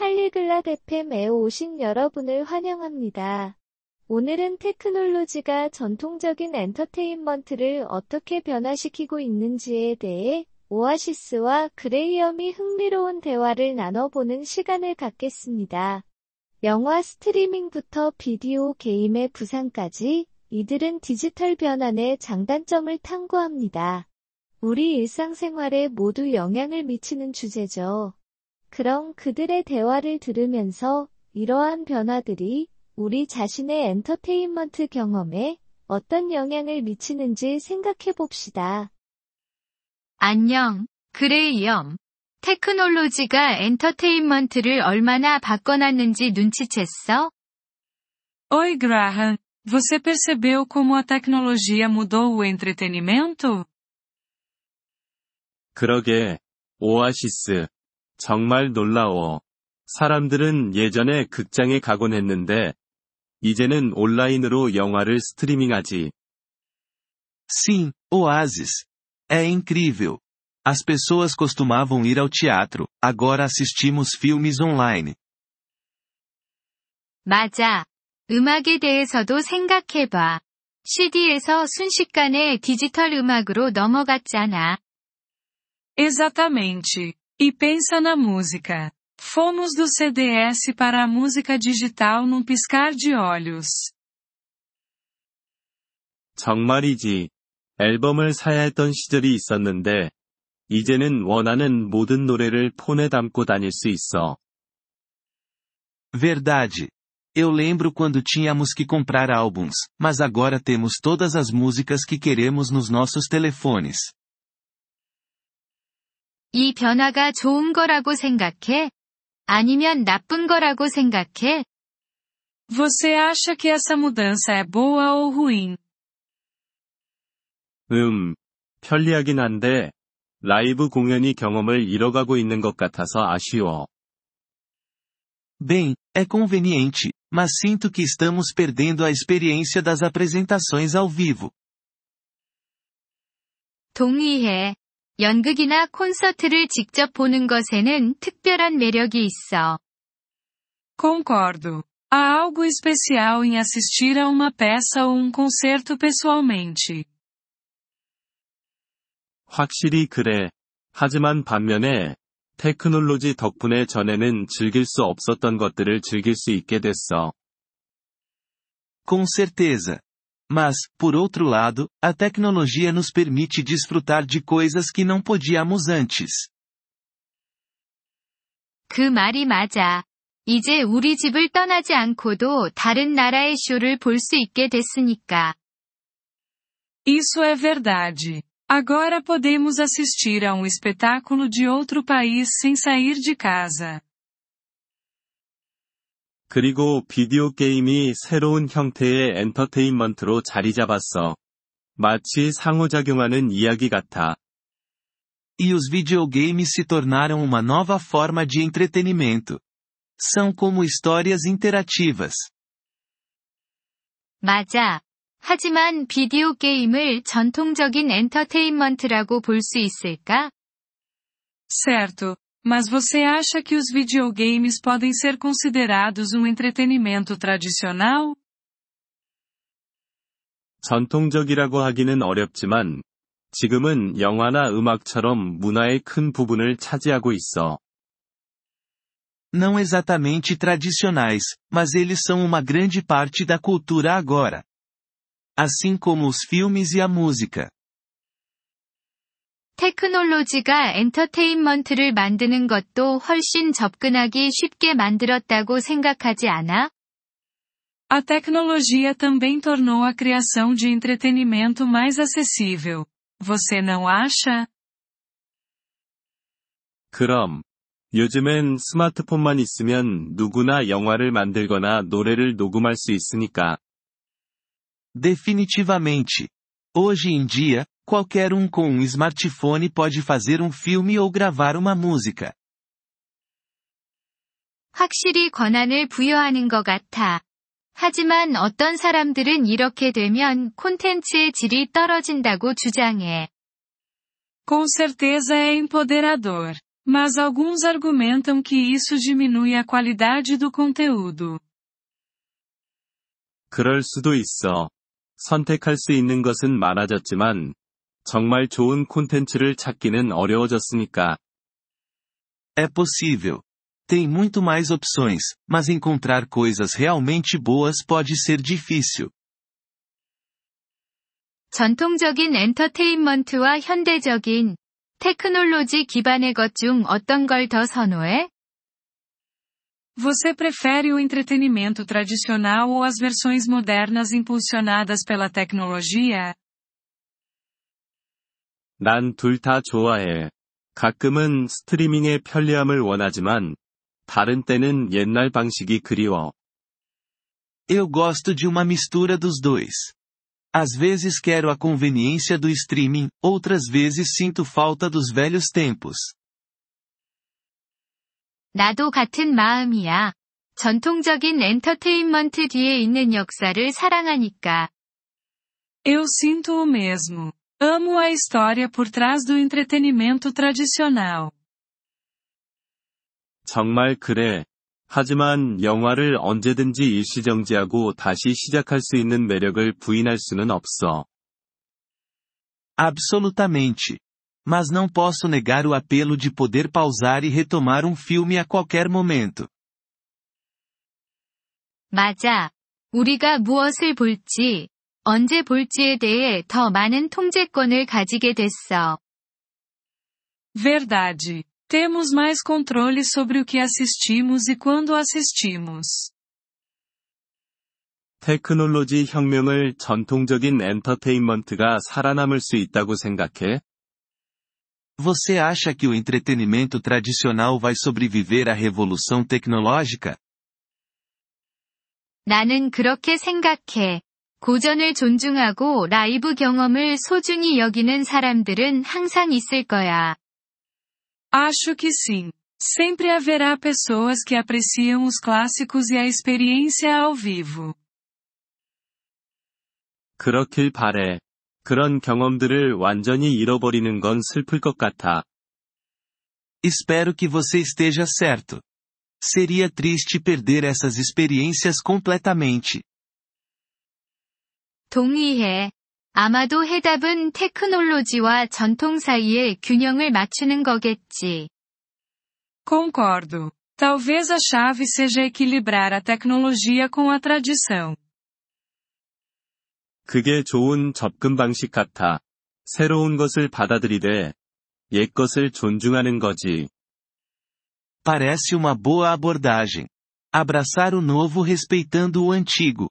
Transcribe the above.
팔리글랏 FM에 오신 여러분을 환영합니다. 오늘은 테크놀로지가 전통적인 엔터테인먼트를 어떻게 변화시키고 있는지에 대해 오아시스와 그레이엄이 흥미로운 대화를 나눠보는 시간을 갖겠습니다. 영화 스트리밍부터 비디오 게임의 부상까지 이들은 디지털 변환의 장단점을 탐구합니다. 우리 일상생활에 모두 영향을 미치는 주제죠. 그럼 그들의 대화를 들으면서 이러한 변화들이 우리 자신의 엔터테인먼트 경험에 어떤 영향을 미치는지 생각해 봅시다. 안녕, 그레이엄. 테크놀로지가 엔터테인먼트를 얼마나 바꿔놨는지 눈치챘어? Oi Graham, você percebeu como a tecnologia mudou o entretenimento? 그러게, 오아시스. 정말 놀라워. 사람들은 예전에 극장에 가곤 했는데, 이제는 온라인으로 영화를 스트리밍하지. Sim, Oasis. É incrível. As pessoas costumavam ir ao teatro, agora assistimos filmes online. 맞아. 음악에 대해서도 생각해봐. CD에서 순식간에 디지털 음악으로 넘어갔잖아. Exatamente. E pensa na música. Fomos do CDS para a música digital num piscar de olhos. 정말이지. 앨범을 사야 했던 시절이 있었는데, 이제는 원하는 모든 노래를 폰에 담고 다닐 수 있어. Verdade. Eu lembro quando tínhamos que comprar álbuns, mas agora temos todas as músicas que queremos nos nossos telefones. 이 변화가 좋은 거라고 생각해? 아니면 나쁜 거라고 생각해? Você acha que essa mudança é boa ou ruim? 음, 편리하긴 한데, 라이브 공연이 경험을 잃어가고 있는 것 같아서 아쉬워. Bem, é conveniente, mas sinto que estamos perdendo a experiência das apresentações ao vivo. 동의해. 연극이나 콘서트를 직접 보는 것에는 특별한 매력이 있어. Concordo. Há algo especial em assistir a uma peça ou um concerto pessoalmente. 확실히 그래. 하지만 반면에, 테크놀로지 덕분에 전에는 즐길 수 없었던 것들을 즐길 수 있게 됐어. Com certeza. Mas, por outro lado, a tecnologia nos permite desfrutar de coisas que não podíamos antes. 그 말이 맞아. 이제 우리 집을 떠나지 않고도 다른 나라의 쇼를 볼 수 있게 됐으니까. Isso é verdade. Agora podemos assistir a um espetáculo de outro país sem sair de casa. 그리고 비디오 게임이 새로운 형태의 엔터테인먼트로 자리 잡았어. 마치 상호작용하는 이야기 같아. E os videogames se tornaram uma nova forma de entretenimento. São como histórias interativas. 맞아. 하지만 비디오 게임을 전통적인 엔터테인먼트라고 볼 수 있을까? Certo. Mas você acha que os videogames podem ser considerados um entretenimento tradicional? 전통적이라고 하기는 어렵지만, 지금은 영화나 음악처럼 문화의 큰 부분을 차지하고 있어. Não exatamente tradicionais, mas eles são uma grande parte da cultura agora. Assim como os filmes e a música. 테크놀로지가 엔터테인먼트를 만드는 것도 훨씬 접근하기 쉽게 만들었다고 생각하지 않아? A tecnologia também tornou a criação de entretenimento mais acessível. Você não acha? 그럼, 요즘엔 스마트폰만 있으면 누구나 영화를 만들거나 노래를 녹음할 수 있으니까. Definitivamente. Hoje em dia, qualquer um com um smartphone pode fazer um filme ou gravar uma música. 확실히 권한을 부여하는 것 같아. 하지만 어떤 사람들은 이렇게 되면 콘텐츠의 질이 떨어진다고 주장해. Com certeza é empoderador. Mas alguns argumentam que isso diminui a qualidade do conteúdo. 그럴 수도 있어. 선택할 수 있는 것은 많아졌지만, 정말 좋은 콘텐츠를 찾기는 어려워졌으니까. É possível. Tem muito mais opções, mas encontrar coisas realmente boas pode ser difícil. 전통적인 엔터테인먼트와 현대적인 테크놀로지 기반의 것 중 어떤 걸 더 선호해? Você prefere o entretenimento tradicional ou as versões modernas impulsionadas pela tecnologia? 난 둘 다 좋아해. 가끔은 스트리밍의 편리함을 원하지만, 다른 때는 옛날 방식이 그리워. Eu gosto de uma mistura dos dois. Às vezes quero a conveniência do streaming, outras vezes sinto falta dos velhos tempos. 나도 같은 마음이야. 전통적인 엔터테인먼트 뒤에 있는 역사를 사랑하니까. Eu sinto o mesmo. Amo a história por trás do entretenimento tradicional. 정말 그래. 하지만 영화를 언제든지 일시정지하고 다시 시작할 수 있는 매력을 부인할 수는 없어. Absolutamente. Mas não posso negar o apelo de poder pausar e retomar um filme a qualquer momento. 맞아. 우리가 무엇을 볼지, 언제 볼지에 대해 더 많은 통제권을 가지게 됐어. Verdade. Temos mais controle sobre o que assistimos e quando assistimos. 테크놀로지 혁명을 전통적인 엔터테인먼트가 살아남을 수 있다고 생각해? Você acha que o entretenimento tradicional vai sobreviver à revolução tecnológica? 나는 그렇게 생각해. 고전을 존중하고 라이브 경험을 소중히 여기는 사람들은 항상 있을 거야. Acho que sim. Sempre haverá pessoas que apreciam os clássicos e a experiência ao vivo. 그렇길 바래. 그런 경험들을 완전히 잃어버리는 건 슬플 것 같아. Espero que você esteja certo. Seria triste perder essas experiências completamente. 동의해. 아마도 해답은 테크놀로지와 전통 사이의 균형을 맞추는 거겠지. Concordo. Talvez a chave seja equilibrar a tecnologia com a tradição. 그게 좋은 접근 방식 같아. 새로운 것을 받아들이되, 옛 것을 존중하는 거지. Parece uma boa abordagem. Abraçar o novo respeitando o antigo.